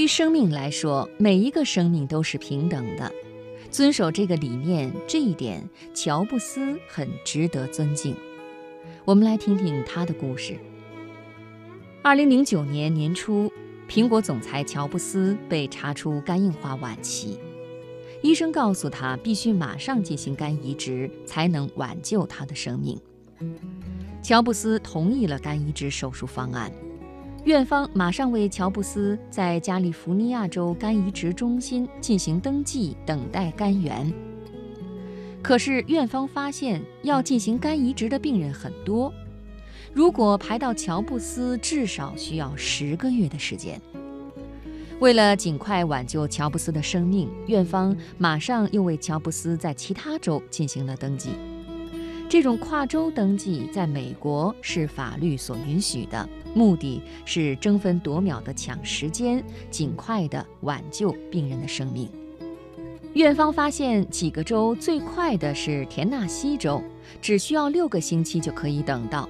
于生命来说，每一个生命都是平等的。遵守这个理念，这一点，乔布斯很值得尊敬。我们来听听他的故事。二零零九年年初，苹果总裁乔布斯被查出肝硬化晚期，医生告诉他必须马上进行肝移植，才能挽救他的生命。乔布斯同意了肝移植手术方案。院方马上为乔布斯在加利福尼亚州肝移植中心进行登记，等待肝源。可是院方发现，要进行肝移植的病人很多，如果排到乔布斯，至少需要十个月的时间。为了尽快挽救乔布斯的生命，院方马上又为乔布斯在其他州进行了登记。这种跨州登记在美国是法律所允许的。目的是争分夺秒地抢时间，尽快地挽救病人的生命。院方发现，几个州最快的是田纳西州，只需要六个星期就可以等到。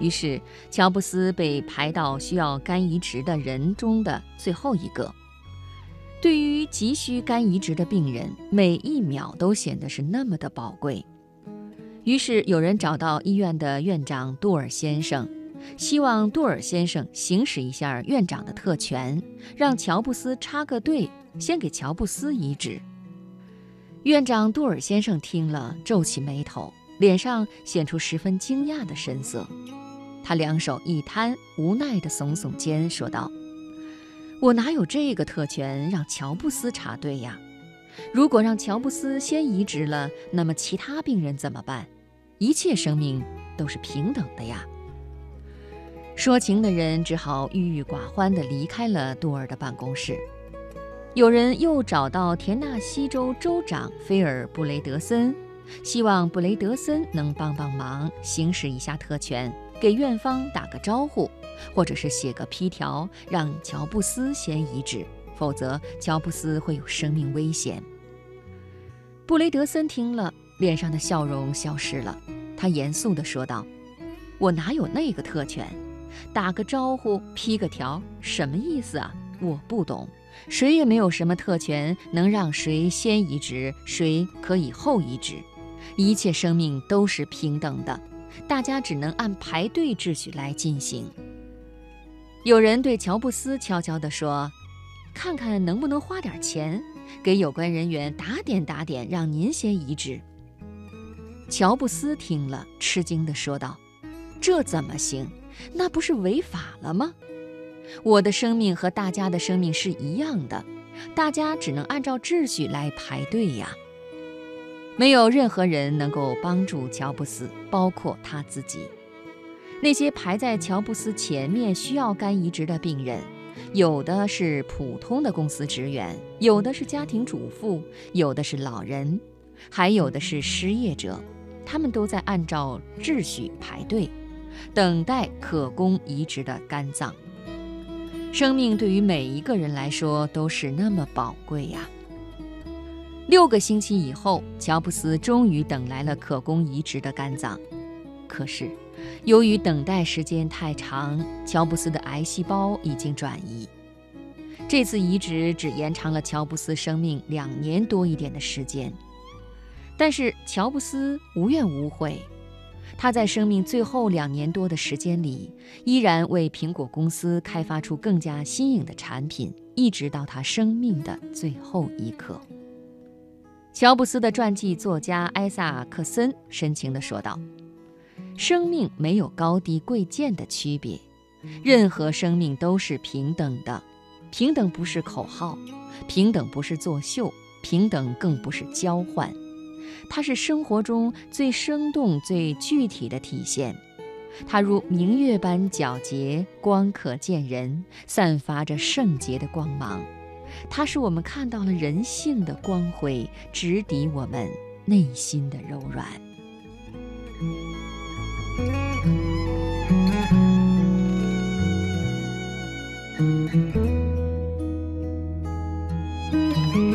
于是，乔布斯被排到需要肝移植的人中的最后一个。对于急需肝移植的病人，每一秒都显得是那么的宝贵。于是，有人找到医院的院长杜尔先生。希望杜尔先生行使一下院长的特权，让乔布斯插个队，先给乔布斯移植。院长杜尔先生听了，皱起眉头，脸上显出十分惊讶的神色。他两手一摊，无奈地耸耸肩，说道：“我哪有这个特权让乔布斯插队呀？如果让乔布斯先移植了，那么其他病人怎么办？一切生命都是平等的呀。”说情的人只好郁郁寡欢地离开了杜尔的办公室。有人又找到田纳西州州长菲尔布雷德森，希望布雷德森能帮帮忙，行使一下特权，给院方打个招呼，或者是写个批条，让乔布斯先移植，否则乔布斯会有生命危险。布雷德森听了，脸上的笑容消失了，他严肃地说道：“我哪有那个特权？”打个招呼，批个条，什么意思啊？我不懂。谁也没有什么特权，能让谁先移植，谁可以后移植。一切生命都是平等的，大家只能按排队秩序来进行。有人对乔布斯悄悄地说：“看看能不能花点钱，给有关人员打点打点，让您先移植。”乔布斯听了，吃惊地说道：“这怎么行？”那不是违法了吗？我的生命和大家的生命是一样的，大家只能按照秩序来排队呀。没有任何人能够帮助乔布斯，包括他自己。那些排在乔布斯前面需要肝移植的病人，有的是普通的公司职员，有的是家庭主妇，有的是老人，还有的是失业者，他们都在按照秩序排队。等待可供移植的肝脏，生命对于每一个人来说都是那么宝贵呀。六个星期以后，乔布斯终于等来了可供移植的肝脏。可是，由于等待时间太长，乔布斯的癌细胞已经转移。这次移植只延长了乔布斯生命两年多一点的时间，但是乔布斯无怨无悔。他在生命最后两年多的时间里，依然为苹果公司开发出更加新颖的产品，一直到他生命的最后一刻。乔布斯的传记作家艾萨克森深情地说道：“生命没有高低贵贱的区别，任何生命都是平等的。平等不是口号，平等不是作秀，平等更不是交换。”它是生活中最生动、最具体的体现。它如明月般皎洁，光可见人，散发着圣洁的光芒。它使我们看到了人性的光辉，直抵我们内心的柔软。thank you.